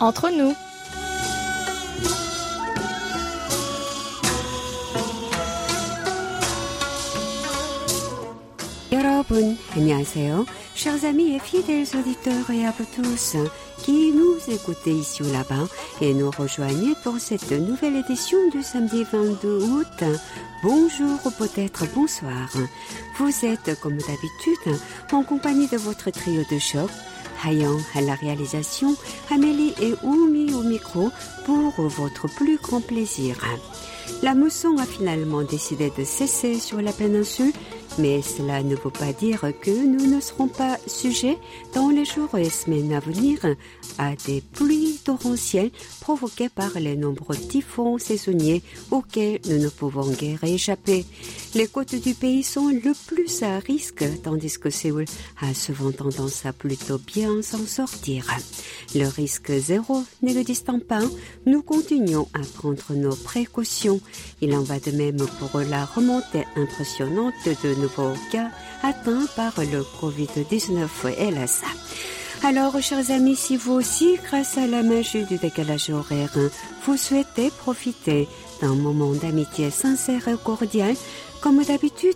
entre nous. 여러분, 안녕하세요. Chers amis et fidèles auditeurs et à vous tous qui nous écoutez ici ou là-bas et nous rejoignez pour cette nouvelle édition du samedi 22 août. Bonjour ou peut-être bonsoir. Vous êtes comme d'habitude en compagnie de votre trio de choc Hayan à la réalisation, Amélie et Oumi au micro pour votre plus grand plaisir. La mousson a finalement décidé de cesser sur la péninsule mais cela ne veut pas dire que nous ne serons pas sujets dans les jours et semaines à venir à des pluies torrentielles provoquées par les nombreux typhons saisonniers auxquels nous ne pouvons guère échapper. Les côtes du pays sont le plus à risque, tandis que Séoul a souvent tendance à plutôt bien s'en sortir. Le risque zéro ne le distant pas, nous continuons à prendre nos précautions. Il en va de même pour la remontée impressionnante de nouveaux cas atteints par le Covid-19, hélas. Alors, chers amis, si vous aussi, grâce à la magie du décalage horaire, vous souhaitez profiter d'un moment d'amitié sincère et cordial, comme d'habitude,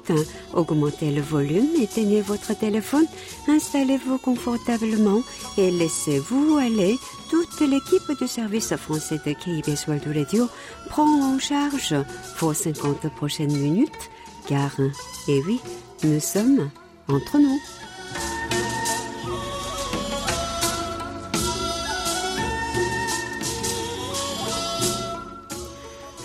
augmentez le volume, éteignez votre téléphone, installez-vous confortablement et laissez-vous aller. Toute l'équipe du service français de KBS World Radio prend en charge vos 50 prochaines minutes, car, et oui, nous sommes entre nous.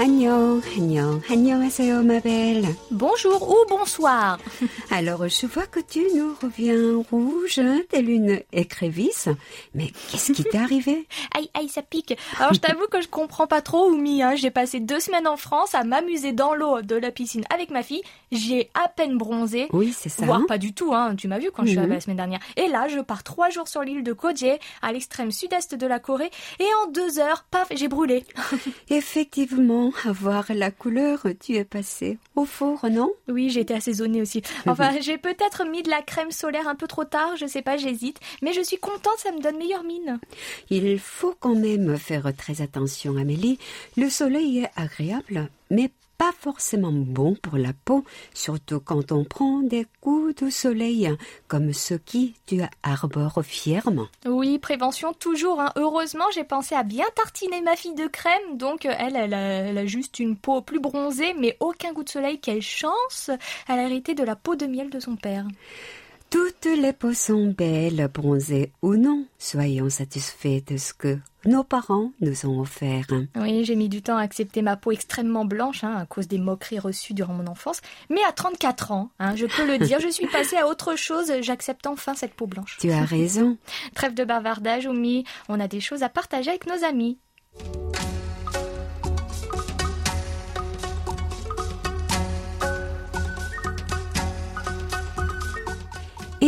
Annyeong, annyeong, annyeonghaseyo ma belle. Bonjour ou bonsoir. Alors, je vois que tu nous reviens rouge, telle une écrevisse. Mais qu'est-ce qui t'est arrivé? Aïe, aïe, ça pique. Alors, je t'avoue que je comprends pas trop, Oumi. Hein. J'ai passé deux semaines en France à m'amuser dans l'eau de la piscine avec ma fille. J'ai à peine bronzé. Oui, c'est ça. Voire hein. pas du tout, hein. Tu m'as vu quand je suis Mhm. arrivée la semaine dernière. Et là, je pars trois jours sur l'île de Kojie, à l'extrême sud-est de la Corée. Et en deux heures, paf, j'ai brûlé. Effectivement, à voir la couleur, tu es passé au four, non? Oui, j'ai été assaisonnée aussi. Enfin, j'ai peut-être mis de la crème solaire un peu trop tard, je sais pas, j'hésite. Mais je suis contente, ça me donne meilleure mine. Il faut quand même faire très attention, Amélie. Le soleil est agréable, mais pas forcément bon pour la peau, surtout quand on prend des coups de soleil, comme ceux qui tu arbores fièrement. Oui, prévention toujours. Hein. Heureusement, j'ai pensé à bien tartiner ma fille de crème. Donc, elle, elle a, elle a juste une peau plus bronzée, mais aucun goût de soleil. Quelle chance Elle a hérité de la peau de miel de son père. Toutes les peaux sont belles, bronzées ou non. Soyons satisfaits de ce que nos parents nous ont offert. Oui, j'ai mis du temps à accepter ma peau extrêmement blanche hein, à cause des moqueries reçues durant mon enfance. Mais à 34 ans, hein, je peux le dire, je suis passée à autre chose. J'accepte enfin cette peau blanche. Tu as raison. Trêve de bavardage, Oumi. On a des choses à partager avec nos amis.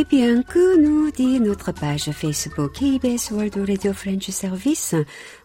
Eh bien, que nous dit notre page Facebook KBS World Radio French Service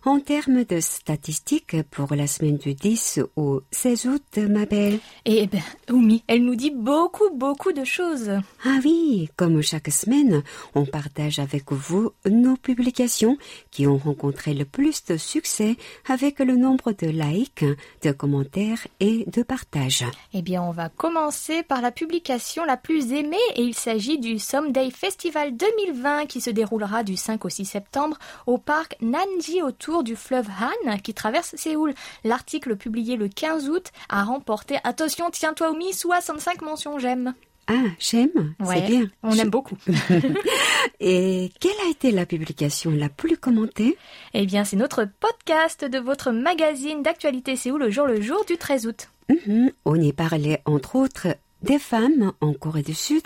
en termes de statistiques pour la semaine du 10 au 16 août, ma belle Eh ben, Oumi, elle nous dit beaucoup, beaucoup de choses. Ah oui, comme chaque semaine, on partage avec vous nos publications qui ont rencontré le plus de succès avec le nombre de likes, de commentaires et de partages. Eh bien, on va commencer par la publication la plus aimée et il s'agit du Someday Festival 2020 qui se déroulera du 5 au 6 septembre au parc Nanji autour du fleuve Han qui traverse Séoul. L'article publié le 15 août a remporté, attention, tiens-toi Oumi, 65 mentions j'aime. Ah, j'aime, Ouais, c'est bien. On aime beaucoup. Et quelle a été la publication la plus commentée? Eh bien, c'est notre podcast de votre magazine d'actualité Séoul le jour le jour du 13 août. Mhm, On y parlait entre autres des femmes en Corée du Sud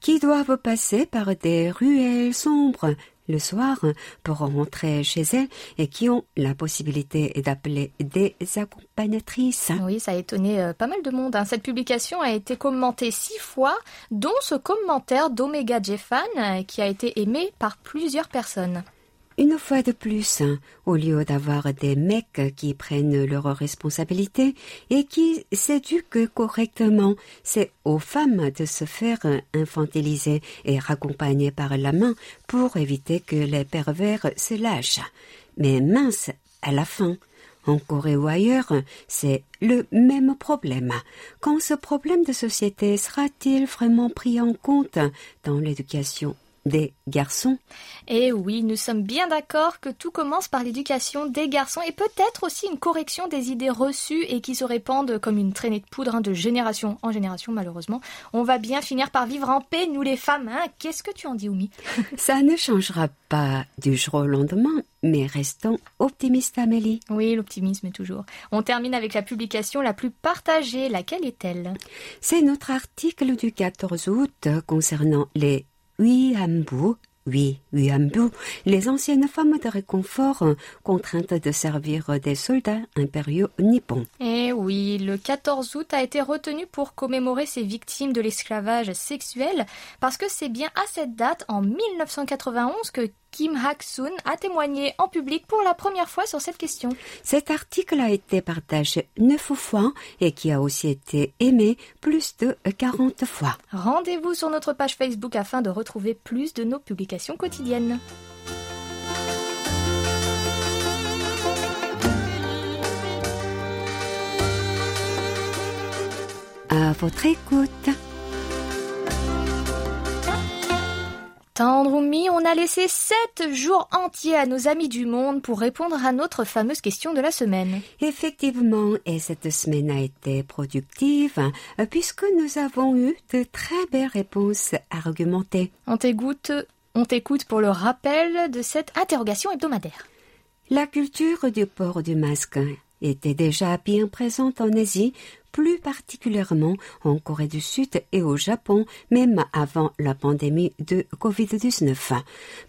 qui doivent passer par des ruelles sombres le soir pour rentrer chez elles et qui ont la possibilité d'appeler des accompagnatrices. Oui, ça a étonné euh, pas mal de monde. hein. Cette publication a été commentée six fois, dont ce commentaire d'Omega Jeffan euh, qui a été aimé par plusieurs personnes. Une fois de plus, au lieu d'avoir des mecs qui prennent leurs responsabilités et qui s'éduquent correctement, c'est aux femmes de se faire infantiliser et raccompagner par la main pour éviter que les pervers se lâchent. mais mince à la fin. En Corée ou ailleurs, c'est le même problème. Quand ce problème de société sera-t-il vraiment pris en compte dans l'éducation des garçons. Et eh oui, nous sommes bien d'accord que tout commence par l'éducation des garçons et peut-être aussi une correction des idées reçues et qui se répandent comme une traînée de poudre hein, de génération en génération malheureusement. On va bien finir par vivre en paix, nous les femmes. Hein Qu'est-ce que tu en dis, Oumi? Ça ne changera pas du jour au lendemain, mais restons optimistes, Amélie. Oui, l'optimisme toujours. On termine avec la publication la plus partagée. Laquelle est-elle? C'est notre article du 14 août concernant les oui, oui, Wiambu, les anciennes femmes de réconfort contraintes de servir des soldats impériaux nippons. Eh oui, le 14 août a été retenu pour commémorer ces victimes de l'esclavage sexuel parce que c'est bien à cette date, en 1991, que Kim Hak-soon a témoigné en public pour la première fois sur cette question. Cet article a été partagé neuf fois et qui a aussi été aimé plus de 40 fois. Rendez-vous sur notre page Facebook afin de retrouver plus de nos publications quotidiennes. À votre écoute. Tendroumi, on a laissé sept jours entiers à nos amis du monde pour répondre à notre fameuse question de la semaine. Effectivement, et cette semaine a été productive puisque nous avons eu de très belles réponses argumentées. On t'écoute, on t'écoute pour le rappel de cette interrogation hebdomadaire. La culture du port du masque était déjà bien présente en Asie plus particulièrement en Corée du Sud et au Japon, même avant la pandémie de Covid-19.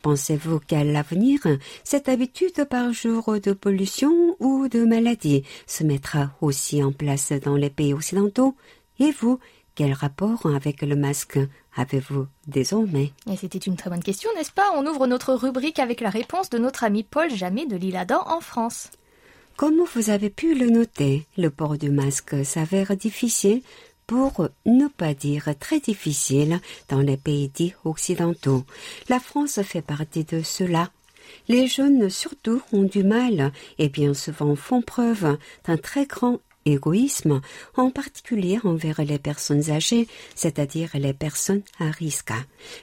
Pensez-vous qu'à l'avenir, cette habitude par jour de pollution ou de maladie se mettra aussi en place dans les pays occidentaux? Et vous, quel rapport avec le masque avez-vous désormais? Et c'était une très bonne question, n'est-ce pas? On ouvre notre rubrique avec la réponse de notre ami Paul Jamais de l'île Adam en France. Comme vous avez pu le noter, le port du masque s'avère difficile pour ne pas dire très difficile dans les pays dits occidentaux. La France fait partie de cela. Les jeunes surtout ont du mal et bien souvent font preuve d'un très grand égoïsme, en particulier envers les personnes âgées, c'est-à-dire les personnes à risque.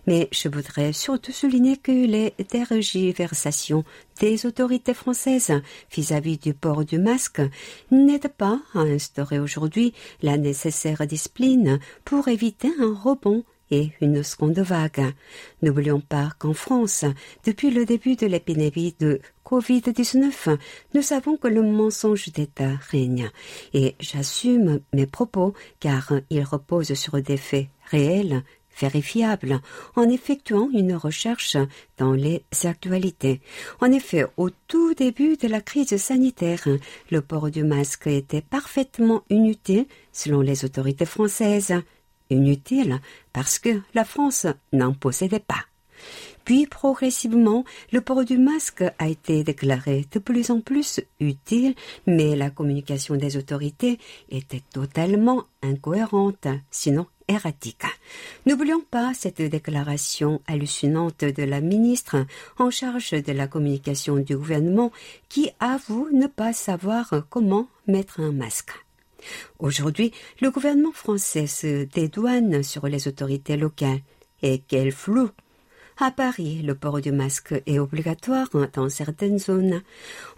Mais je voudrais surtout souligner que les tergiversations des autorités françaises vis-à-vis du port du masque n'aident pas à instaurer aujourd'hui la nécessaire discipline pour éviter un rebond et une seconde vague. N'oublions pas qu'en France, depuis le début de l'épidémie de Covid-19, nous savons que le mensonge d'État règne. Et j'assume mes propos car ils reposent sur des faits réels vérifiables en effectuant une recherche dans les actualités. En effet, au tout début de la crise sanitaire, le port du masque était parfaitement inutile selon les autorités françaises inutile parce que la France n'en possédait pas. Puis progressivement, le port du masque a été déclaré de plus en plus utile, mais la communication des autorités était totalement incohérente, sinon erratique. N'oublions pas cette déclaration hallucinante de la ministre en charge de la communication du gouvernement qui avoue ne pas savoir comment mettre un masque. Aujourd'hui, le gouvernement français se dédouane sur les autorités locales. Et quel flou à Paris, le port du masque est obligatoire dans certaines zones.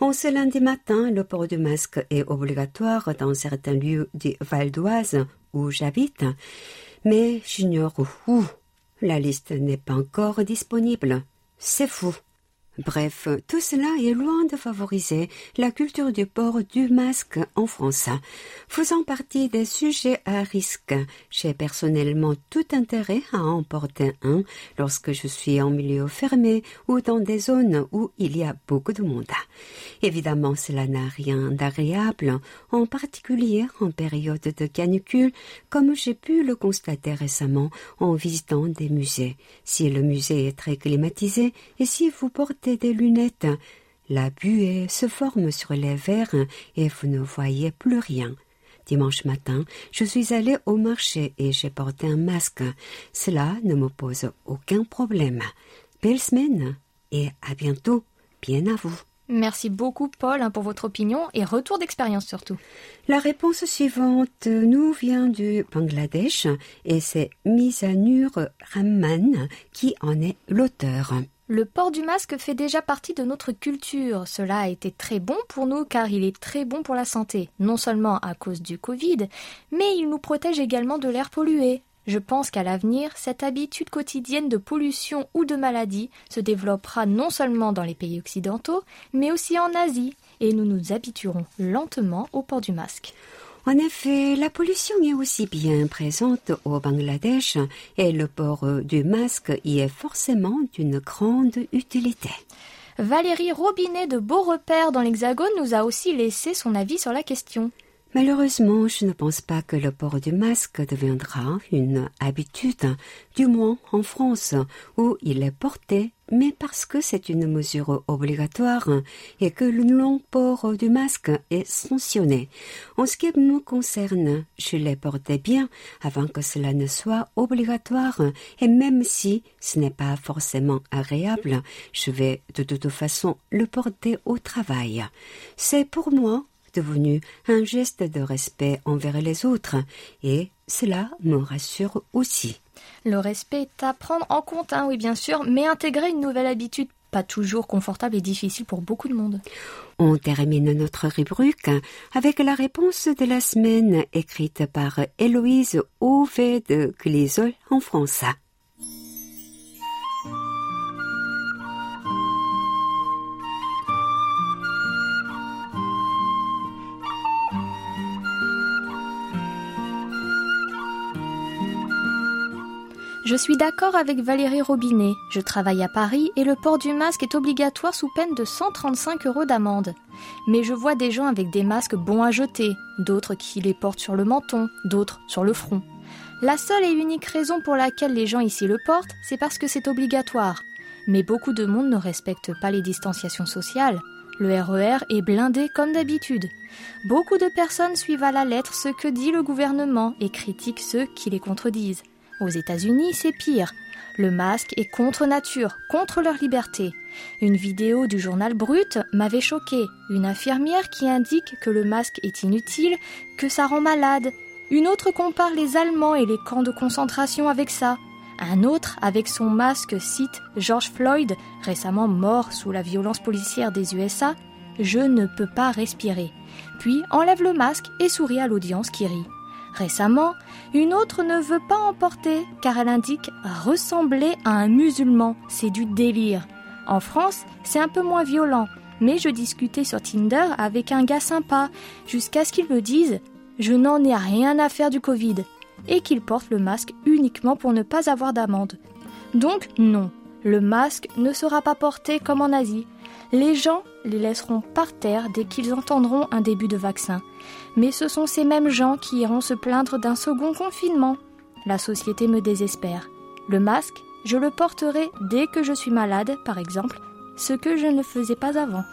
En ce lundi matin, le port du masque est obligatoire dans certains lieux du Val d'Oise où j'habite. Mais j'ignore où. La liste n'est pas encore disponible. C'est fou. Bref, tout cela est loin de favoriser la culture du port du masque en France. Faisant partie des sujets à risque, j'ai personnellement tout intérêt à en porter un lorsque je suis en milieu fermé ou dans des zones où il y a beaucoup de monde. Évidemment, cela n'a rien d'agréable, en particulier en période de canicule, comme j'ai pu le constater récemment en visitant des musées. Si le musée est très climatisé et si vous portez des lunettes. La buée se forme sur les verres et vous ne voyez plus rien. Dimanche matin, je suis allé au marché et j'ai porté un masque. Cela ne me pose aucun problème. Belle semaine et à bientôt. Bien à vous. Merci beaucoup Paul hein, pour votre opinion et retour d'expérience surtout. La réponse suivante nous vient du Bangladesh et c'est Misanur Rahman qui en est l'auteur. Le port du masque fait déjà partie de notre culture. Cela a été très bon pour nous car il est très bon pour la santé, non seulement à cause du Covid, mais il nous protège également de l'air pollué. Je pense qu'à l'avenir, cette habitude quotidienne de pollution ou de maladie se développera non seulement dans les pays occidentaux, mais aussi en Asie, et nous nous habituerons lentement au port du masque. En effet, la pollution est aussi bien présente au Bangladesh et le port du masque y est forcément d'une grande utilité. Valérie Robinet de Beau Repère dans l'Hexagone nous a aussi laissé son avis sur la question. Malheureusement, je ne pense pas que le port du masque deviendra une habitude, du moins en France, où il est porté, mais parce que c'est une mesure obligatoire et que le non-port du masque est sanctionné. En ce qui me concerne, je l'ai porté bien avant que cela ne soit obligatoire, et même si ce n'est pas forcément agréable, je vais de toute façon le porter au travail. C'est pour moi devenu un geste de respect envers les autres, et cela me rassure aussi. Le respect est à prendre en compte, hein, oui bien sûr, mais intégrer une nouvelle habitude pas toujours confortable et difficile pour beaucoup de monde. On termine notre rubrique avec la réponse de la semaine écrite par Héloïse Auvet de Glisol en France. Je suis d'accord avec Valérie Robinet. Je travaille à Paris et le port du masque est obligatoire sous peine de 135 euros d'amende. Mais je vois des gens avec des masques bons à jeter, d'autres qui les portent sur le menton, d'autres sur le front. La seule et unique raison pour laquelle les gens ici le portent, c'est parce que c'est obligatoire. Mais beaucoup de monde ne respecte pas les distanciations sociales. Le RER est blindé comme d'habitude. Beaucoup de personnes suivent à la lettre ce que dit le gouvernement et critiquent ceux qui les contredisent. Aux États-Unis, c'est pire. Le masque est contre nature, contre leur liberté. Une vidéo du journal Brut m'avait choqué. Une infirmière qui indique que le masque est inutile, que ça rend malade. Une autre compare les Allemands et les camps de concentration avec ça. Un autre, avec son masque, cite George Floyd, récemment mort sous la violence policière des USA. Je ne peux pas respirer. Puis enlève le masque et sourit à l'audience qui rit. Récemment, une autre ne veut pas emporter car elle indique ressembler à un musulman. C'est du délire. En France, c'est un peu moins violent, mais je discutais sur Tinder avec un gars sympa jusqu'à ce qu'il me dise je n'en ai rien à faire du Covid et qu'il porte le masque uniquement pour ne pas avoir d'amende. Donc non, le masque ne sera pas porté comme en Asie. Les gens les laisseront par terre dès qu'ils entendront un début de vaccin. Mais ce sont ces mêmes gens qui iront se plaindre d'un second confinement. La société me désespère. Le masque, je le porterai dès que je suis malade, par exemple, ce que je ne faisais pas avant.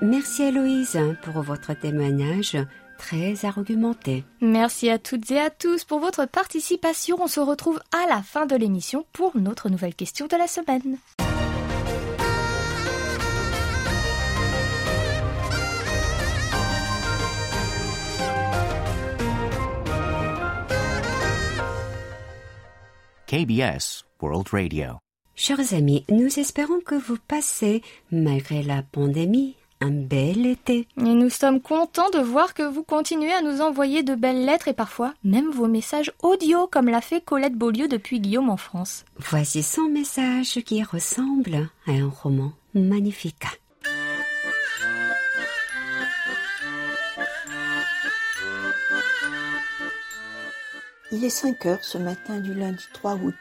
Merci à Louise pour votre témoignage très argumenté. Merci à toutes et à tous pour votre participation. On se retrouve à la fin de l'émission pour notre nouvelle question de la semaine. KBS World Radio. Chers amis, nous espérons que vous passez, malgré la pandémie, un bel été. Et nous sommes contents de voir que vous continuez à nous envoyer de belles lettres et parfois même vos messages audio comme l'a fait Colette Beaulieu depuis Guillaume en France. Voici son message qui ressemble à un roman magnifique. Il est 5 heures ce matin du lundi 3 août.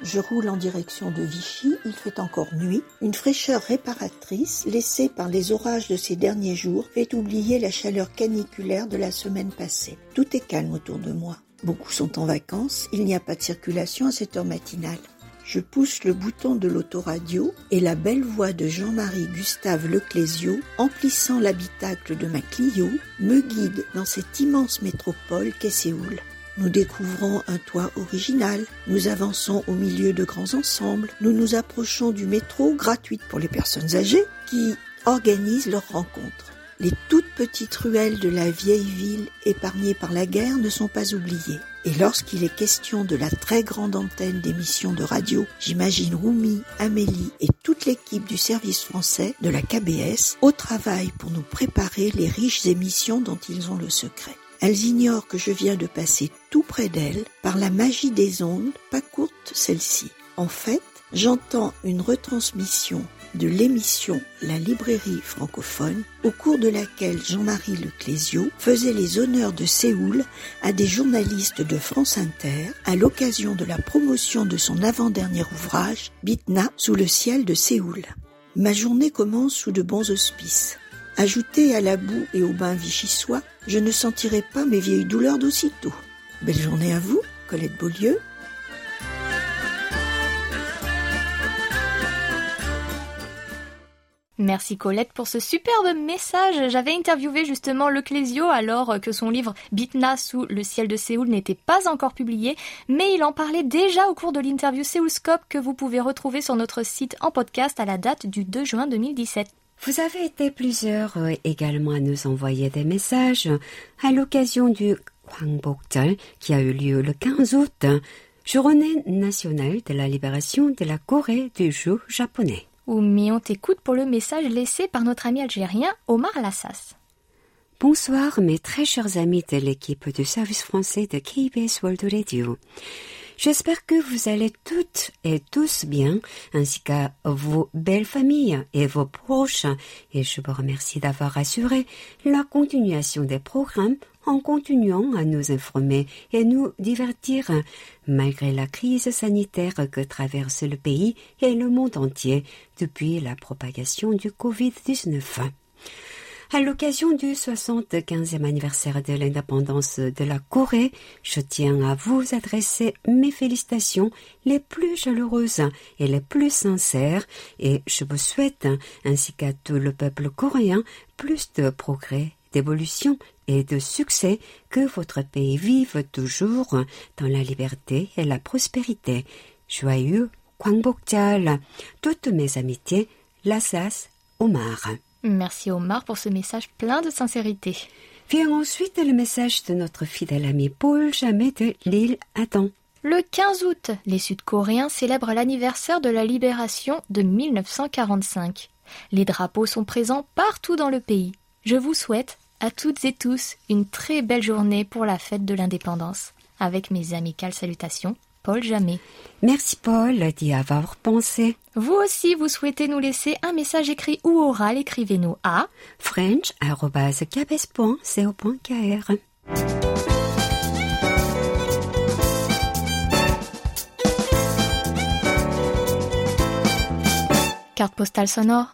Je roule en direction de Vichy, il fait encore nuit. Une fraîcheur réparatrice, laissée par les orages de ces derniers jours, fait oublier la chaleur caniculaire de la semaine passée. Tout est calme autour de moi. Beaucoup sont en vacances, il n'y a pas de circulation à cette heure matinale. je pousse le bouton de l'autoradio et la belle voix de Jean-Marie Gustave Leclésio, emplissant l'habitacle de ma Clio, me guide dans cette immense métropole qu'est Séoul. Nous découvrons un toit original, nous avançons au milieu de grands ensembles, nous nous approchons du métro gratuit pour les personnes âgées qui organisent leurs rencontres. Les toutes petites ruelles de la vieille ville épargnées par la guerre ne sont pas oubliées. Et lorsqu'il est question de la très grande antenne d'émissions de radio, j'imagine Roumi, Amélie et toute l'équipe du service français de la KBS au travail pour nous préparer les riches émissions dont ils ont le secret. Elles ignorent que je viens de passer tout près d'elles par la magie des ondes, pas courte celle-ci. En fait, j'entends une retransmission de l'émission La librairie francophone, au cours de laquelle Jean-Marie Leclésio faisait les honneurs de Séoul à des journalistes de France Inter à l'occasion de la promotion de son avant-dernier ouvrage, Bitna sous le ciel de Séoul. Ma journée commence sous de bons auspices. Ajouté à la boue et au bain vichysois, je ne sentirai pas mes vieilles douleurs d'aussitôt. Belle journée à vous, Colette Beaulieu. Merci Colette pour ce superbe message. J'avais interviewé justement Le Clésio alors que son livre Bitna sous le ciel de Séoul n'était pas encore publié, mais il en parlait déjà au cours de l'interview Séoulscope que vous pouvez retrouver sur notre site en podcast à la date du 2 juin 2017. Vous avez été plusieurs euh, également à nous envoyer des messages à l'occasion du Gwangbokjeol qui a eu lieu le 15 août, journée nationale de la libération de la Corée du jour japonais. mais on t'écoute pour le message laissé par notre ami algérien Omar Lassas. Bonsoir mes très chers amis de l'équipe du service français de KBS World Radio. J'espère que vous allez toutes et tous bien, ainsi qu'à vos belles familles et vos proches, et je vous remercie d'avoir assuré la continuation des programmes en continuant à nous informer et nous divertir, malgré la crise sanitaire que traverse le pays et le monde entier depuis la propagation du Covid-19. À l'occasion du 75e anniversaire de l'indépendance de la Corée, je tiens à vous adresser mes félicitations les plus chaleureuses et les plus sincères et je vous souhaite, ainsi qu'à tout le peuple coréen, plus de progrès, d'évolution et de succès, que votre pays vive toujours dans la liberté et la prospérité. Joyeux Kwangbokjal. Toutes mes amitiés, Lassas Omar. Merci Omar pour ce message plein de sincérité. Vient ensuite le message de notre fidèle ami Paul Jamais de l'île Adam. Le 15 août, les Sud-Coréens célèbrent l'anniversaire de la libération de 1945. Les drapeaux sont présents partout dans le pays. Je vous souhaite à toutes et tous une très belle journée pour la fête de l'indépendance. Avec mes amicales salutations, Paul Jamais. Merci Paul d'y avoir pensé. Vous aussi, vous souhaitez nous laisser un message écrit ou oral, écrivez-nous à french.cabes.co.kr. Carte postale sonore.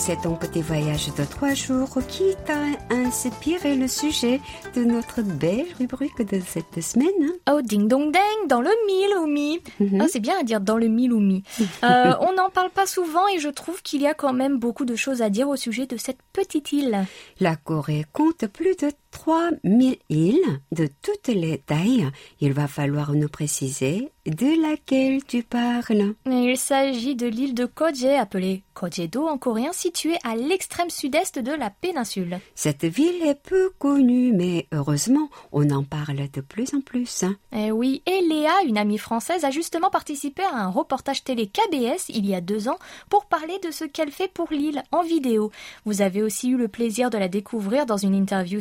C'est ton petit voyage de trois jours qui t'a inspiré le sujet de notre belle rubrique de cette semaine. Oh, ding dong ding, dans le mille ou mi. Mhm. Ah, c'est bien à dire dans le mille ou mi. Euh, on n'en parle pas souvent et je trouve qu'il y a quand même beaucoup de choses à dire au sujet de cette petite île. La Corée compte plus de 3000 îles de toutes les tailles. Il va falloir nous préciser de laquelle tu parles. Il s'agit de l'île de Koje, appelée Kojedo en coréen, située à l'extrême sud-est de la péninsule. Cette ville est peu connue, mais heureusement, on en parle de plus en plus. Eh oui, et Léa, une amie française, a justement participé à un reportage télé KBS il y a deux ans pour parler de ce qu'elle fait pour l'île en vidéo. Vous avez aussi eu le plaisir de la découvrir dans une interview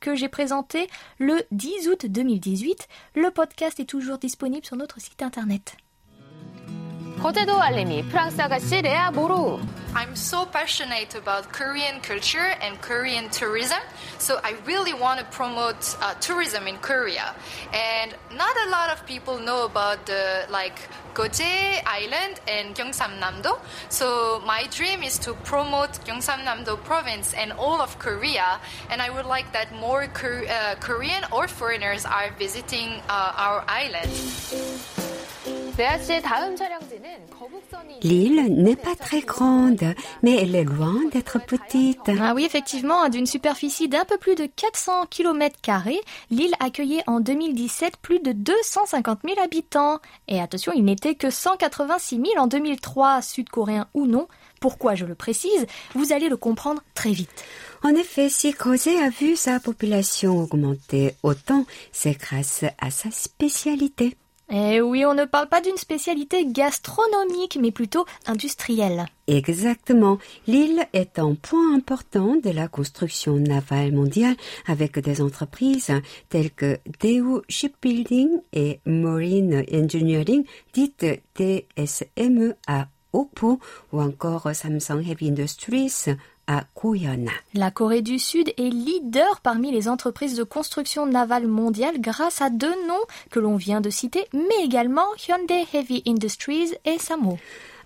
Que j'ai présentée le 10 août 2018. Le podcast est toujours disponible sur notre site internet. 거제도 알림이 프랑스 아가씨 레아 모로. I'm so passionate about Korean culture and Korean tourism, so I really want to promote uh, tourism in Korea. And not a lot of people know about the like Goje Island and Gyeongsam-namdo. So my dream is to promote Gyeongsam-namdo province and all of Korea. And I would like that more uh, Korean or foreigners are visiting uh, our island. L'île n'est pas très grande, mais elle est loin d'être petite. Ah oui, effectivement, d'une superficie d'un peu plus de 400 km, l'île accueillait en 2017 plus de 250 000 habitants. Et attention, il n'était que 186 000 en 2003, sud-coréens ou non. Pourquoi je le précise Vous allez le comprendre très vite. En effet, si Kose a vu sa population augmenter autant, c'est grâce à sa spécialité. Eh oui, on ne parle pas d'une spécialité gastronomique, mais plutôt industrielle. Exactement. L'île est un point important de la construction navale mondiale avec des entreprises telles que Daewoo Shipbuilding et Marine Engineering, dites TSME à Oppo, ou encore Samsung Heavy Industries à La Corée du Sud est leader parmi les entreprises de construction navale mondiale grâce à deux noms que l'on vient de citer, mais également Hyundai Heavy Industries et Samo.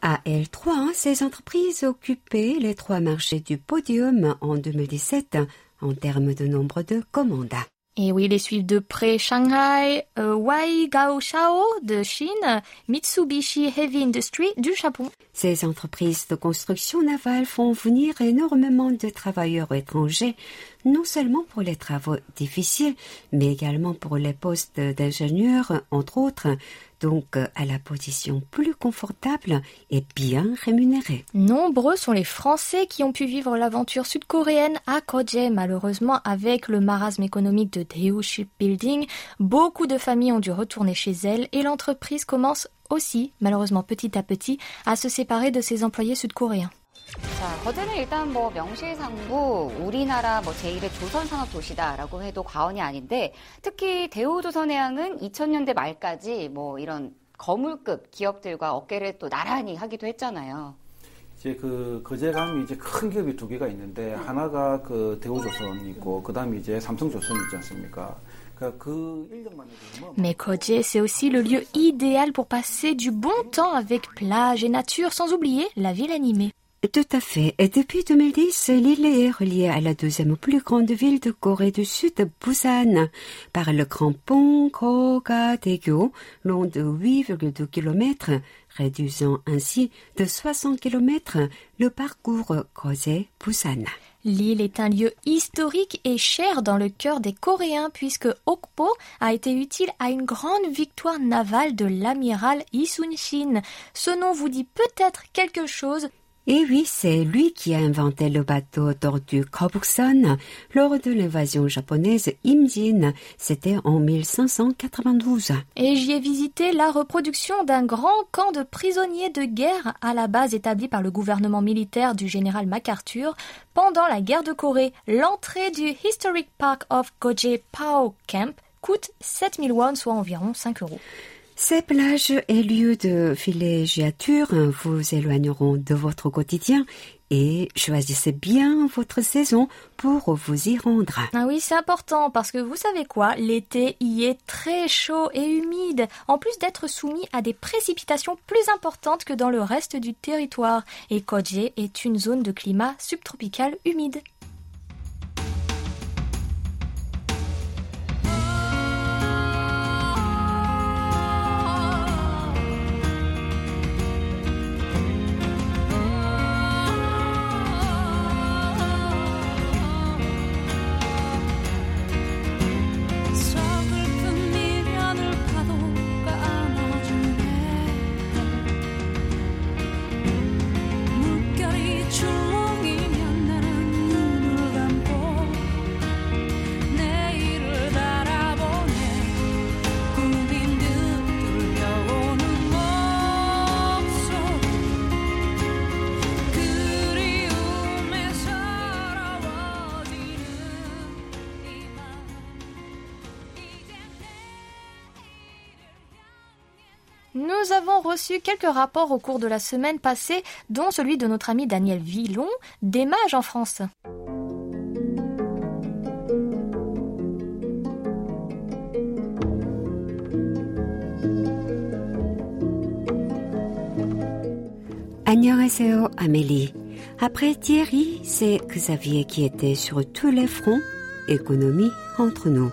À L3, ces entreprises occupaient les trois marchés du podium en 2017 en termes de nombre de commandes. Et oui, les suivent de près Shanghai, euh, Wai Gao Shao de Chine, Mitsubishi Heavy Industry du Japon. Ces entreprises de construction navale font venir énormément de travailleurs étrangers, non seulement pour les travaux difficiles, mais également pour les postes d'ingénieurs, entre autres, donc à la position plus confortable et bien rémunérée. Nombreux sont les Français qui ont pu vivre l'aventure sud-coréenne à Koje. Malheureusement, avec le marasme économique de Daewoo Shipbuilding, beaucoup de familles ont dû retourner chez elles et l'entreprise commence aussi, malheureusement petit à petit, à se séparer de ses employés sud-coréens. 자, 거제는 일단 뭐 명실상부 우리나라 뭐 제1의 조선산업 도시다라고 해도 과언이 아닌데 특히 대우조선해양은 2000년대 말까지 뭐 이런 거물급 기업들과 어깨를 또 나란히 하기도 했잖아요. 이제 그 거제감이 이제 큰 기업이 두 개가 있는데 하나가 그 대우조선 있고 그다음에 이제 삼성조선 있지 않습니까? Mais Koje, c'est aussi le lieu idéal pour passer du bon temps avec plage et nature, sans oublier la ville animée. Tout à fait. Et depuis 2010, l'île est reliée à la deuxième plus grande ville de Corée du Sud, Busan, par le grand pont Koga-daegyo, long de 8,2 km, réduisant ainsi de 60 km le parcours Kose-Busan. L'île est un lieu historique et cher dans le cœur des Coréens puisque Okpo a été utile à une grande victoire navale de l'amiral Sun-shin. Ce nom vous dit peut-être quelque chose et oui, c'est lui qui a inventé le bateau tordu Kobukson lors de l'invasion japonaise Imjin. C'était en 1592. Et j'y ai visité la reproduction d'un grand camp de prisonniers de guerre à la base établie par le gouvernement militaire du général MacArthur pendant la guerre de Corée. L'entrée du Historic Park of Goje Pao Camp coûte 7000 won, soit environ 5 euros. Ces plages et lieux de villégiature vous éloigneront de votre quotidien et choisissez bien votre saison pour vous y rendre. Ah oui, c'est important parce que vous savez quoi, l'été y est très chaud et humide, en plus d'être soumis à des précipitations plus importantes que dans le reste du territoire. Et Koje est une zone de climat subtropical humide. Reçu quelques rapports au cours de la semaine passée, dont celui de notre ami Daniel Villon, des mages en France. Amélie. Après Thierry, c'est Xavier qui était sur tous les fronts, économie entre nous.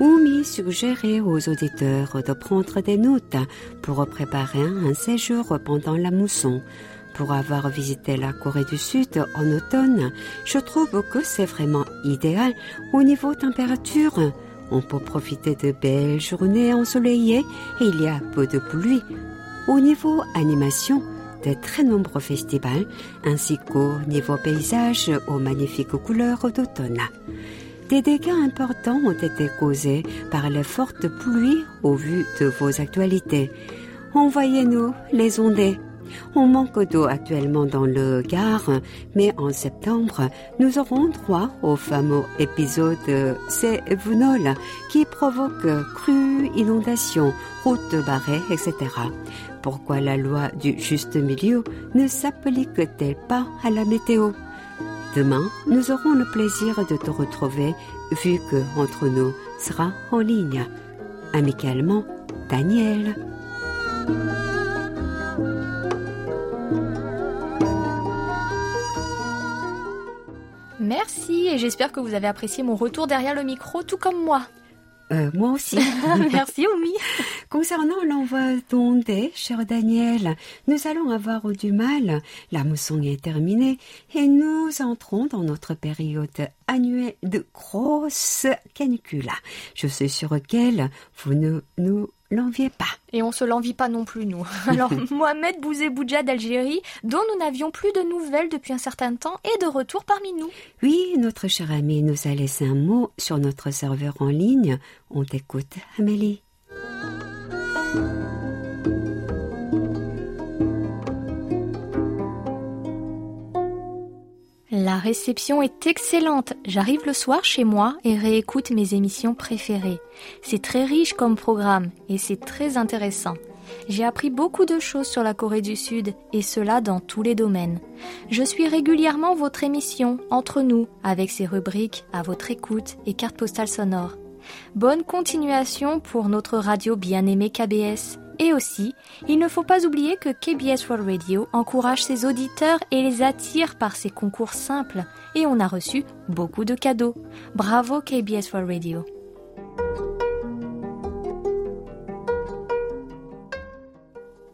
Oumi suggérait aux auditeurs de prendre des notes pour préparer un séjour pendant la mousson. Pour avoir visité la Corée du Sud en automne, je trouve que c'est vraiment idéal au niveau température. On peut profiter de belles journées ensoleillées et il y a peu de pluie. Au niveau animation, de très nombreux festivals, ainsi qu'au niveau paysage aux magnifiques couleurs d'automne. Des dégâts importants ont été causés par les fortes pluies au vu de vos actualités. Envoyez-nous les ondées. On manque d'eau actuellement dans le Gard, mais en septembre, nous aurons droit au fameux épisode C'est Vunol qui provoque crues, inondations, routes barrées, etc. Pourquoi la loi du juste milieu ne s'applique-t-elle pas à la météo? Demain, nous aurons le plaisir de te retrouver vu que entre nous sera en ligne. Amicalement, Daniel. Merci et j'espère que vous avez apprécié mon retour derrière le micro tout comme moi. Euh, moi aussi. Merci Oumi. Concernant l'envoi d'ondées, cher Daniel, nous allons avoir du mal. La mousson est terminée et nous entrons dans notre période annuelle de grosse canicule. Je suis sûre qu'elle, vous ne nous l'enviez pas. Et on se l'envie pas non plus, nous. Alors, Mohamed Bouzé-Boudja d'Algérie, dont nous n'avions plus de nouvelles depuis un certain temps, est de retour parmi nous. Oui, notre cher ami nous a laissé un mot sur notre serveur en ligne. On t'écoute, Amélie. La réception est excellente. J'arrive le soir chez moi et réécoute mes émissions préférées. C'est très riche comme programme et c'est très intéressant. J'ai appris beaucoup de choses sur la Corée du Sud et cela dans tous les domaines. Je suis régulièrement votre émission Entre nous avec ses rubriques à votre écoute et cartes postales sonores. Bonne continuation pour notre radio bien-aimée KBS. Et aussi, il ne faut pas oublier que KBS World Radio encourage ses auditeurs et les attire par ses concours simples. Et on a reçu beaucoup de cadeaux. Bravo KBS World Radio.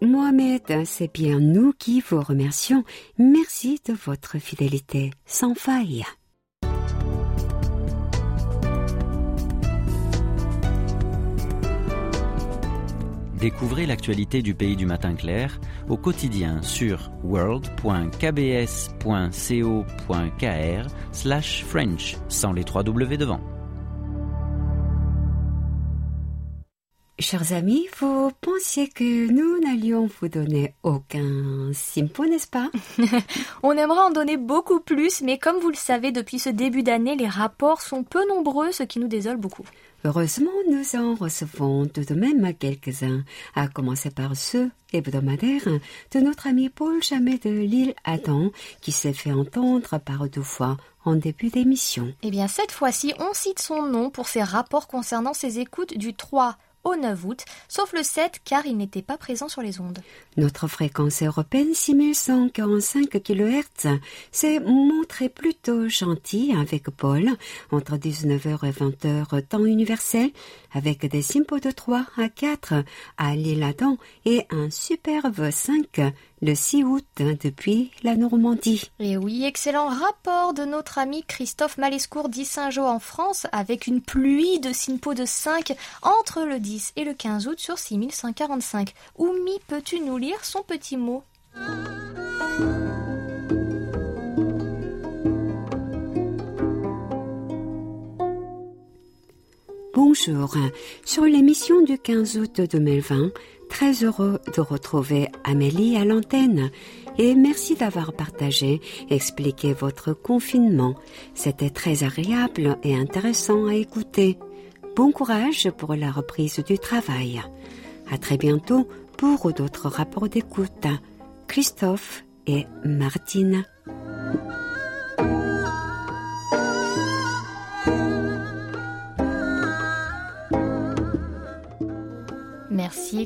Mohamed, c'est bien nous qui vous remercions. Merci de votre fidélité sans faille. Découvrez l'actualité du pays du matin clair au quotidien sur world.kbs.co.kr slash French sans les trois W devant. Chers amis, vous pensiez que nous n'allions vous donner aucun simpo, n'est-ce pas? On aimerait en donner beaucoup plus, mais comme vous le savez, depuis ce début d'année, les rapports sont peu nombreux, ce qui nous désole beaucoup. Heureusement, nous en recevons tout de même quelques-uns, à commencer par ceux hebdomadaires de notre ami Paul Chamet de l'île Adam, qui s'est fait entendre par deux fois en début d'émission. Eh bien, cette fois-ci, on cite son nom pour ses rapports concernant ses écoutes du 3 au 9 août, sauf le 7 car il n'était pas présent sur les ondes. Notre fréquence européenne 6145 kHz s'est montrée plutôt gentille avec Paul entre 19h et 20h temps universel avec des simpos de 3 à 4 à l'île-Adam et un superbe 5 le 6 août depuis la Normandie. Et oui, excellent rapport de notre ami Christophe Malescourt dit Saint-Jean en France avec une pluie de simpos de 5 entre le 10 et le 15 août sur 6145. Oumi, peux-tu nous lire son petit mot? Bonjour. Sur l'émission du 15 août 2020, très heureux de retrouver Amélie à l'antenne et merci d'avoir partagé, expliqué votre confinement. C'était très agréable et intéressant à écouter. Bon courage pour la reprise du travail. À très bientôt pour d'autres rapports d'écoute. Christophe et Martine.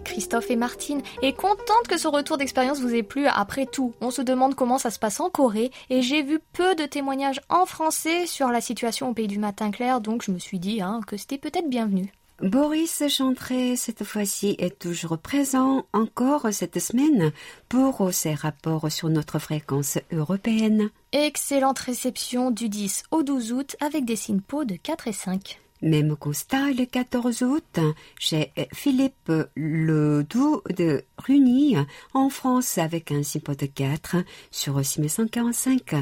Christophe et Martine. Et contente que ce retour d'expérience vous ait plu. Après tout, on se demande comment ça se passe en Corée et j'ai vu peu de témoignages en français sur la situation au pays du matin clair, donc je me suis dit hein, que c'était peut-être bienvenu. Boris Chantré, cette fois-ci, est toujours présent encore cette semaine pour ses rapports sur notre fréquence européenne. Excellente réception du 10 au 12 août avec des SINPO de 4 et 5. Même constat le 14 août chez Philippe Ledoux de Rugny en France avec un SINPO de 4 sur 6145.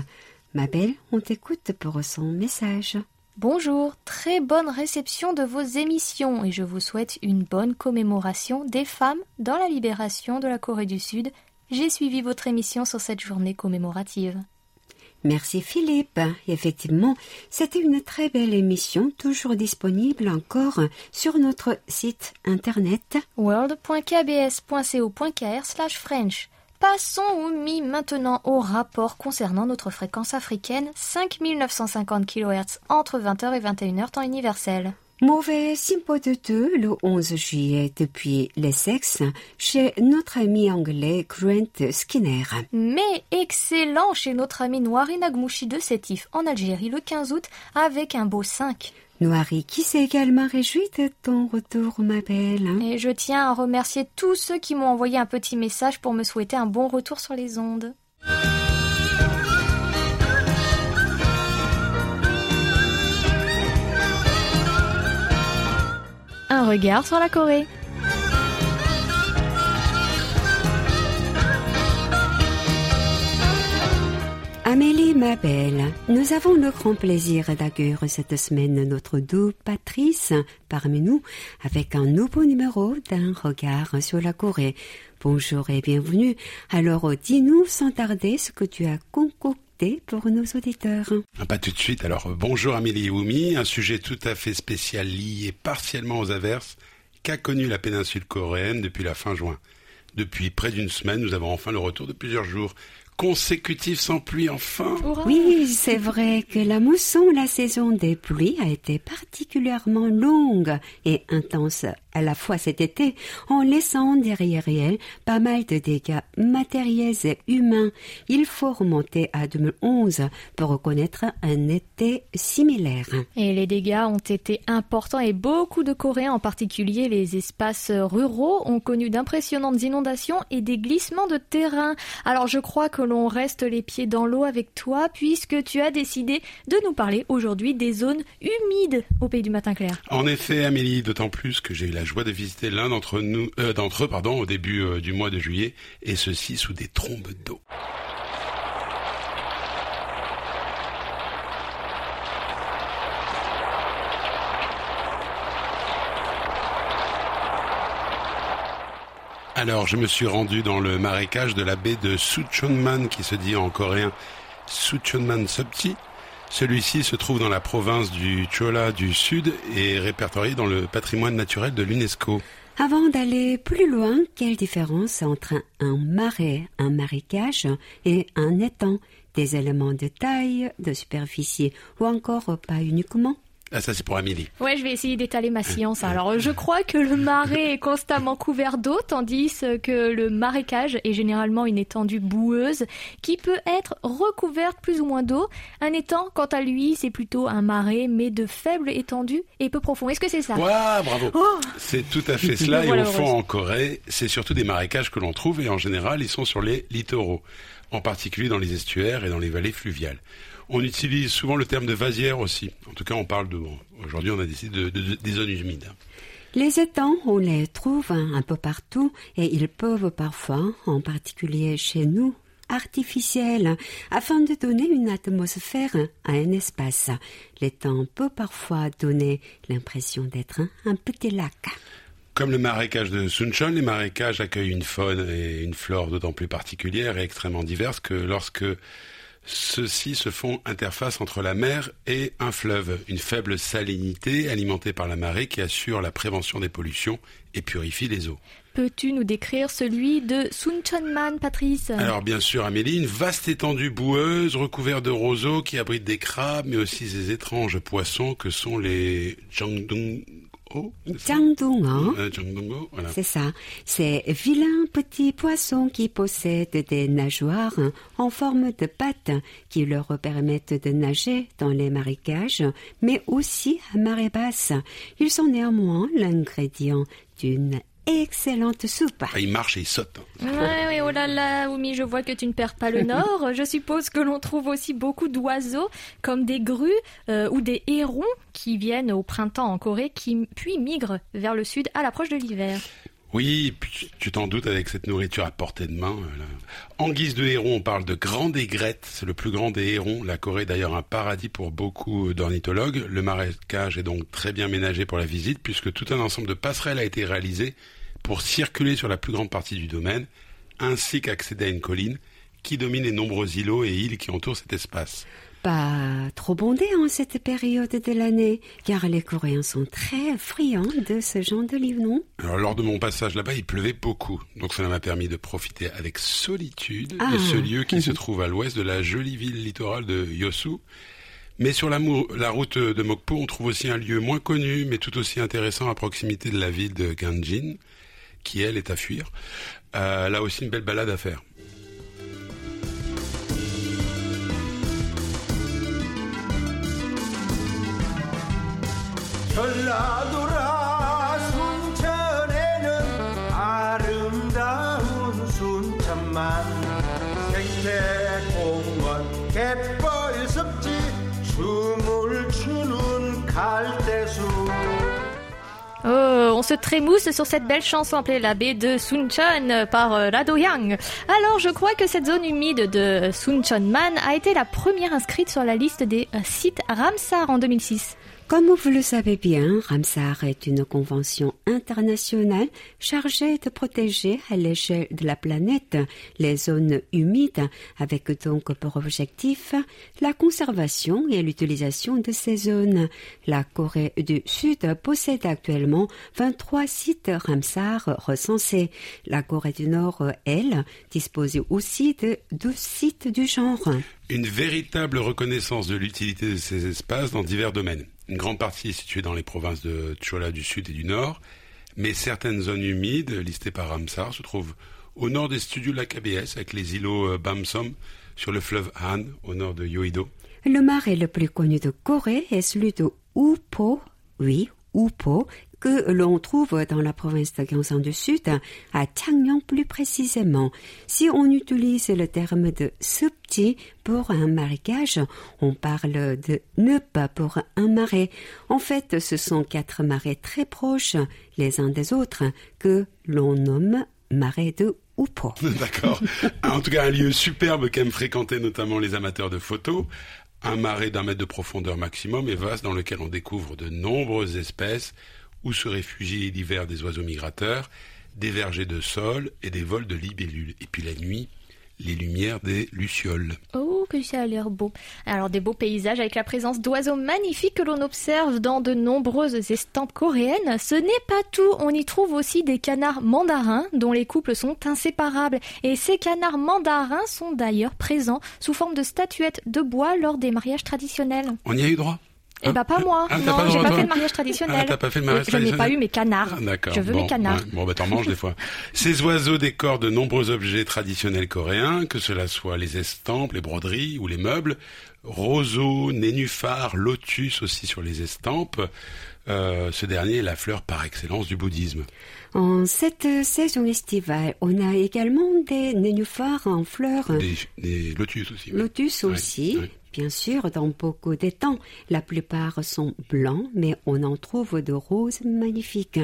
Ma belle, on t'écoute pour son message. Bonjour, très bonne réception de vos émissions et je vous souhaite une bonne commémoration des femmes dans la libération de la Corée du Sud. J'ai suivi votre émission sur cette journée commémorative. Merci Philippe. Effectivement, c'était une très belle émission, toujours disponible encore sur notre site internet world.kbs.co.kr French. Passons mi maintenant au rapport concernant notre fréquence africaine 5950 kHz entre 20h et 21h temps universel. Mauvais 2 le 11 juillet depuis l'Essex chez notre ami anglais Grant Skinner. Mais excellent chez notre ami Noiri Nagmouchi de Sétif en Algérie le 15 août avec un beau 5. Noiri qui s'est également réjoui de ton retour, ma belle. Et je tiens à remercier tous ceux qui m'ont envoyé un petit message pour me souhaiter un bon retour sur les ondes. Regard sur la Corée. Amélie, ma belle, nous avons le grand plaisir d'accueillir cette semaine notre doux Patrice parmi nous avec un nouveau numéro d'un regard sur la Corée. Bonjour et bienvenue. Alors dis-nous sans tarder ce que tu as concocté pour nos auditeurs. Pas tout de suite. Alors bonjour Amélie Oumi, un sujet tout à fait spécial lié partiellement aux averses qu'a connu la péninsule coréenne depuis la fin juin. Depuis près d'une semaine, nous avons enfin le retour de plusieurs jours consécutif sans pluie enfin. Oui, c'est vrai que la mousson, la saison des pluies, a été particulièrement longue et intense à la fois cet été, en laissant derrière elle pas mal de dégâts matériels et humains. Il faut remonter à 2011 pour reconnaître un été similaire. Et les dégâts ont été importants et beaucoup de Coréens, en particulier les espaces ruraux, ont connu d'impressionnantes inondations et des glissements de terrain. Alors je crois que l'on reste les pieds dans l'eau avec toi puisque tu as décidé de nous parler aujourd'hui des zones humides au pays du matin clair. En effet, Amélie, d'autant plus que j'ai eu la joie de visiter l'un d'entre nous, euh, d'entre eux, pardon, au début euh, du mois de juillet, et ceci sous des trombes d'eau. Alors, je me suis rendu dans le marécage de la baie de Suchonman, qui se dit en coréen Suchonman Subti. Celui-ci se trouve dans la province du Chola du Sud et répertorié dans le patrimoine naturel de l'UNESCO. Avant d'aller plus loin, quelle différence entre un marais, un marécage et un étang? Des éléments de taille, de superficie ou encore pas uniquement? Ah, ça, c'est pour Amélie. Ouais, je vais essayer d'étaler ma science. Alors, je crois que le marais est constamment couvert d'eau, tandis que le marécage est généralement une étendue boueuse qui peut être recouverte plus ou moins d'eau. Un étang, quant à lui, c'est plutôt un marais, mais de faible étendue et peu profond. Est-ce que c'est ça? Ouais, bravo. Oh c'est tout à fait cela. et au fond, en Corée, c'est surtout des marécages que l'on trouve et en général, ils sont sur les littoraux, en particulier dans les estuaires et dans les vallées fluviales. On utilise souvent le terme de vasière aussi. En tout cas, on parle de. Aujourd'hui, on a décidé de, des zones humides. Les étangs, on les trouve un peu partout et ils peuvent parfois, en particulier chez nous, artificiels, afin de donner une atmosphère à un espace. L'étang peut parfois donner l'impression d'être un petit lac. Comme le marécage de Suncheon, les marécages accueillent une faune et une flore d'autant plus particulières et extrêmement diverses que lorsque ceux-ci se font interface entre la mer et un fleuve, une faible salinité alimentée par la marée qui assure la prévention des pollutions et purifie les eaux. Peux-tu nous décrire celui de Suncheonman, Patrice? Alors bien sûr, Amélie, une vaste étendue boueuse recouverte de roseaux qui abrite des crabes, mais aussi des étranges poissons que sont les Jangdung Oh, C'est ça. Ces vilains petits poissons qui possèdent des nageoires en forme de pattes qui leur permettent de nager dans les marécages, mais aussi à marée basse. Ils sont néanmoins l'ingrédient d'une excellente soupe. Ah, il marche et il saute. Oui, oui, oh là là, Oumi, je vois que tu ne perds pas le nord. je suppose que l'on trouve aussi beaucoup d'oiseaux, comme des grues euh, ou des hérons qui viennent au printemps en Corée, qui puis migrent vers le sud à l'approche de l'hiver. Oui, tu t'en doutes avec cette nourriture à portée de main. En guise de héron, on parle de grand aigrette. C'est le plus grand des hérons. La Corée est d'ailleurs un paradis pour beaucoup d'ornithologues. Le marécage est donc très bien ménagé pour la visite puisque tout un ensemble de passerelles a été réalisé pour circuler sur la plus grande partie du domaine, ainsi qu'accéder à une colline qui domine les nombreux îlots et îles qui entourent cet espace pas trop bondé en cette période de l'année, car les Coréens sont très friands de ce genre de livre, non? Alors, lors de mon passage là-bas, il pleuvait beaucoup, donc cela m'a permis de profiter avec solitude de ce ah. lieu qui se trouve à l'ouest de la jolie ville littorale de Yosu. Mais sur la, la, route de Mokpo, on trouve aussi un lieu moins connu, mais tout aussi intéressant à proximité de la ville de Ganjin, qui elle est à fuir. Euh, là aussi, une belle balade à faire. 전라도라 순천에는 아름다운 순천만 생태공원 갯벌 섭지 춤을 추는 갈대수 Oh, on se trémousse sur cette belle chanson appelée la baie de Suncheon par euh, Rado Yang. Alors, je crois que cette zone humide de Suncheonman a été la première inscrite sur la liste des euh, sites Ramsar en 2006. Comme vous le savez bien, Ramsar est une convention internationale chargée de protéger à l'échelle de la planète les zones humides avec donc pour objectif la conservation et l'utilisation de ces zones. La Corée du Sud possède actuellement 23 sites Ramsar recensés. La Corée du Nord, elle, dispose aussi de 12 sites du genre. Une véritable reconnaissance de l'utilité de ces espaces dans divers domaines. Une grande partie est située dans les provinces de Chola du Sud et du Nord, mais certaines zones humides, listées par Ramsar, se trouvent au nord des studios de la KBS, avec les îlots euh, Bamsom, sur le fleuve Han, au nord de Yoido. Le marais le plus connu de Corée est celui de Upo, oui, Upo, que l'on trouve dans la province de Gyeongsang du Sud, à Changnyeong plus précisément. Si on utilise le terme de subti pour un marécage, on parle de nup pour un marais. En fait, ce sont quatre marais très proches les uns des autres que l'on nomme marais de Upo. D'accord. en tout cas, un lieu superbe qu'aiment fréquenter notamment les amateurs de photos. Un marais d'un mètre de profondeur maximum et vaste dans lequel on découvre de nombreuses espèces, où se réfugient l'hiver des oiseaux migrateurs, des vergers de sol et des vols de libellules. Et puis la nuit, les lumières des lucioles. Oh, que ça a l'air beau. Alors des beaux paysages avec la présence d'oiseaux magnifiques que l'on observe dans de nombreuses estampes coréennes. Ce n'est pas tout, on y trouve aussi des canards mandarins dont les couples sont inséparables. Et ces canards mandarins sont d'ailleurs présents sous forme de statuettes de bois lors des mariages traditionnels. On y a eu droit? Eh ben pas moi. Ah, non, j'ai pas fait le mariage traditionnel. Ah, t'as pas fait le mariage traditionnel. Je n'ai pas eu mes canards. Ah, d'accord. Je veux mes canards. Bon, bah t'en manges des fois. Ces oiseaux décorent de nombreux objets traditionnels coréens, que cela soit les estampes, les broderies ou les meubles. Roseaux, nénuphars, lotus aussi sur les estampes. Euh, ce dernier est la fleur par excellence du bouddhisme. En cette saison estivale, on a également des nénuphars en fleurs. Des, lotus aussi. Lotus aussi. Bien sûr, dans beaucoup d'étangs, la plupart sont blancs, mais on en trouve de roses magnifiques.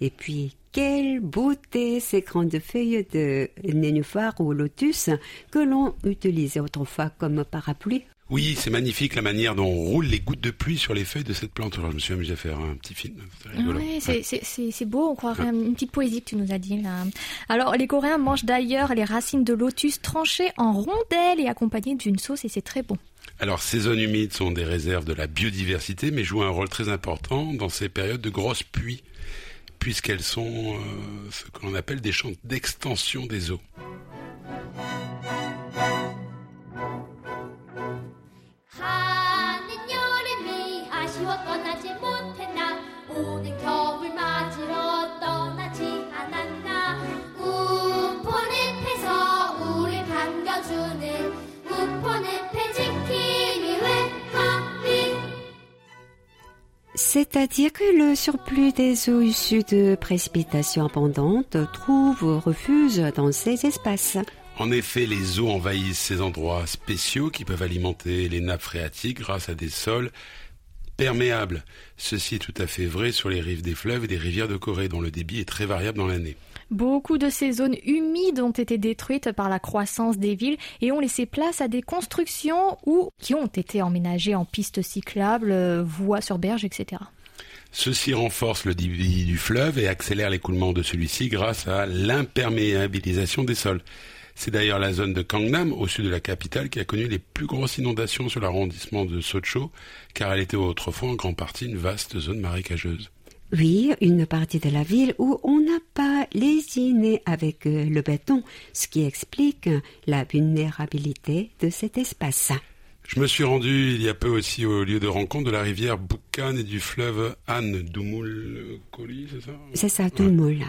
Et puis, quelle beauté ces grandes feuilles de nénuphar ou lotus que l'on utilisait autrefois comme parapluie. Oui, c'est magnifique la manière dont on roule les gouttes de pluie sur les feuilles de cette plante. Alors, je me suis amusé à faire un petit film. Oui, c'est beau, on croirait une petite poésie que tu nous as dit là. Alors, les Coréens mangent d'ailleurs les racines de lotus tranchées en rondelles et accompagnées d'une sauce et c'est très bon. Alors, ces zones humides sont des réserves de la biodiversité, mais jouent un rôle très important dans ces périodes de grosses pluies. puisqu'elles sont ce que l'on appelle des champs d'extension des eaux. C'est-à-dire que le surplus des eaux issues de précipitations abondantes trouve refuge dans ces espaces. En effet, les eaux envahissent ces endroits spéciaux qui peuvent alimenter les nappes phréatiques grâce à des sols perméables. Ceci est tout à fait vrai sur les rives des fleuves et des rivières de Corée dont le débit est très variable dans l'année. Beaucoup de ces zones humides ont été détruites par la croissance des villes et ont laissé place à des constructions ou qui ont été emménagées en pistes cyclables, euh, voies sur berges, etc. Ceci renforce le débit du fleuve et accélère l'écoulement de celui-ci grâce à l'imperméabilisation des sols. C'est d'ailleurs la zone de Gangnam, au sud de la capitale, qui a connu les plus grosses inondations sur l'arrondissement de Socho, car elle était autrefois en grande partie une vaste zone marécageuse. Oui, une partie de la ville où on n'a pas lésiné avec euh, le béton, ce qui explique la vulnérabilité de cet espace. Je me suis rendu il y a peu aussi au lieu de rencontre de la rivière Boucan et du fleuve Anne, Doumoul Coli, c'est ça? C'est ça, Doumoul.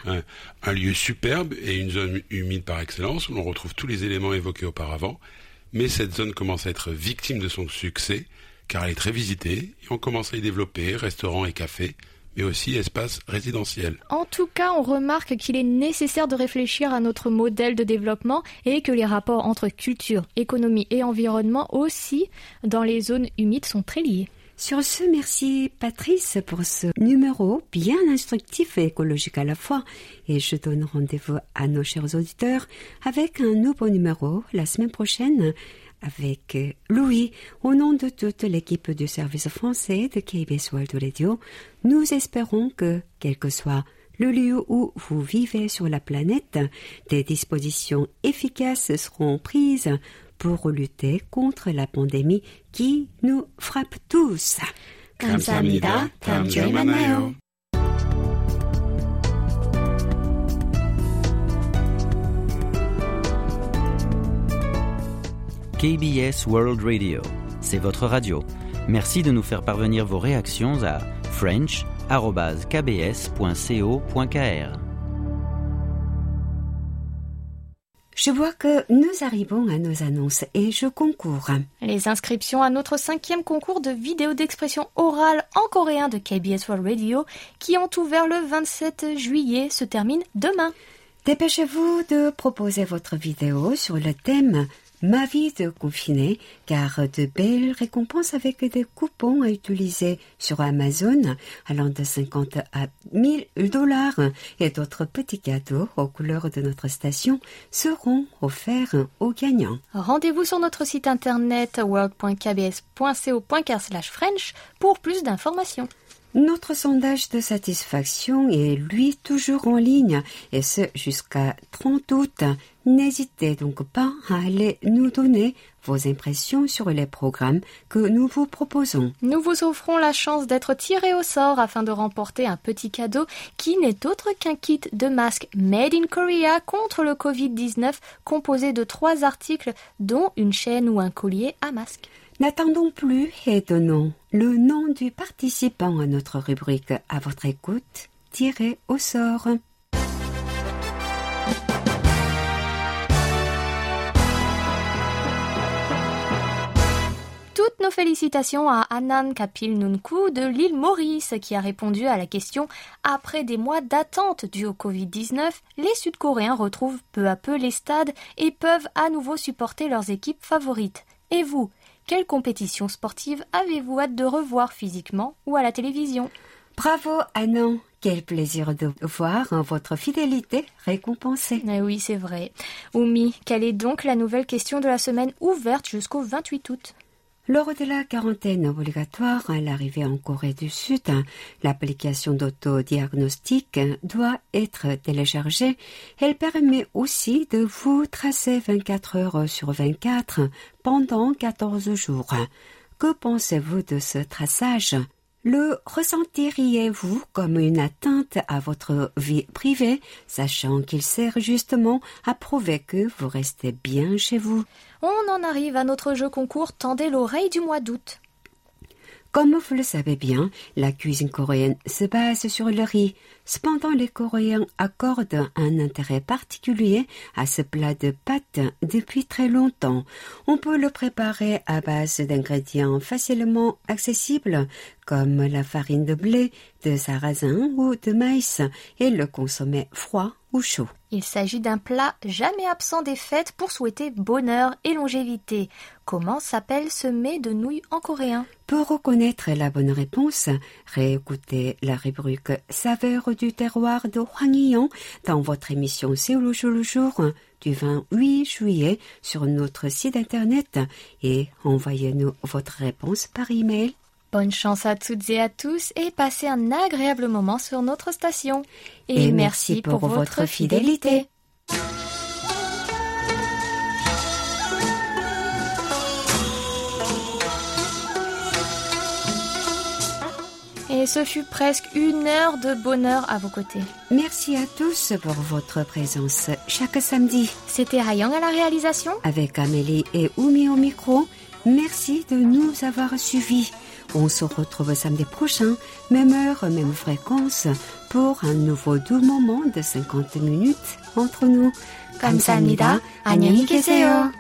Un lieu superbe et une zone humide par excellence où l'on retrouve tous les éléments évoqués auparavant. Mais cette zone commence à être victime de son succès car elle est très visitée et on commence à y développer restaurants et cafés mais aussi espace résidentiel. En tout cas, on remarque qu'il est nécessaire de réfléchir à notre modèle de développement et que les rapports entre culture, économie et environnement aussi dans les zones humides sont très liés. Sur ce, merci Patrice pour ce numéro bien instructif et écologique à la fois. Et je donne rendez-vous à nos chers auditeurs avec un nouveau numéro la semaine prochaine avec euh, Louis, au nom de toute l'équipe du service français de KBS World Radio, nous espérons que, quel que soit le lieu où vous vivez sur la planète, des dispositions efficaces seront prises pour lutter contre la pandémie qui nous frappe tous. KBS World Radio. C'est votre radio. Merci de nous faire parvenir vos réactions à french.kbs.co.kr. Je vois que nous arrivons à nos annonces et je concours. Les inscriptions à notre cinquième concours de vidéo d'expression orale en coréen de KBS World Radio, qui ont ouvert le 27 juillet, se terminent demain. Dépêchez-vous de proposer votre vidéo sur le thème ma vie de confiné, car de belles récompenses avec des coupons à utiliser sur Amazon allant de 50 à 1000 dollars et d'autres petits cadeaux aux couleurs de notre station seront offerts aux gagnants. Rendez-vous sur notre site internet world.kbs.co.kr/french pour plus d'informations. Notre sondage de satisfaction est lui toujours en ligne et ce jusqu'à 30 août. N'hésitez donc pas à aller nous donner vos impressions sur les programmes que nous vous proposons. Nous vous offrons la chance d'être tiré au sort afin de remporter un petit cadeau qui n'est autre qu'un kit de masques Made in Korea contre le Covid-19 composé de trois articles dont une chaîne ou un collier à masque. N'attendons plus et donnons le nom du participant à notre rubrique à votre écoute, tiré au sort. Toutes nos félicitations à Anan Kapil Nunku de l'île Maurice qui a répondu à la question Après des mois d'attente due au Covid-19, les Sud-Coréens retrouvent peu à peu les stades et peuvent à nouveau supporter leurs équipes favorites. Et vous, quelle compétition sportive avez-vous hâte de revoir physiquement ou à la télévision? Bravo Annan quel plaisir de voir votre fidélité récompensée. Eh oui, c'est vrai. Oumi, quelle est donc la nouvelle question de la semaine ouverte jusqu'au 28 août? Lors de la quarantaine obligatoire à l'arrivée en Corée du Sud, l'application d'autodiagnostic doit être téléchargée. Elle permet aussi de vous tracer 24 heures sur 24 pendant 14 jours. Que pensez-vous de ce traçage? Le ressentiriez-vous comme une atteinte à votre vie privée, sachant qu'il sert justement à prouver que vous restez bien chez vous? On en arrive à notre jeu concours Tendez l'oreille du mois d'août. Comme vous le savez bien, la cuisine coréenne se base sur le riz. Cependant, les Coréens accordent un intérêt particulier à ce plat de pâtes depuis très longtemps. On peut le préparer à base d'ingrédients facilement accessibles comme la farine de blé, de sarrasin ou de maïs et le consommer froid ou chaud. Il s'agit d'un plat jamais absent des fêtes pour souhaiter bonheur et longévité. Comment s'appelle ce mets de nouilles en coréen? Pour reconnaître la bonne réponse, réécoutez la rubrique Saveur du terroir de Hwang dans votre émission Séoul le jour du 28 juillet sur notre site internet et envoyez-nous votre réponse par email Bonne chance à toutes et à tous et passez un agréable moment sur notre station. Et, merci, pour, votre fidélité. Et ce fut presque une heure de bonheur à vos côtés. Merci à tous pour votre présence chaque samedi. C'était Rayang à la réalisation. Avec Amélie et Oumi au micro. Merci de nous avoir suivis. On se retrouve samedi prochain, même heure, même fréquence, pour un nouveau doux moment de 50 minutes entre nous. 감사합니다. 안녕히 계세요.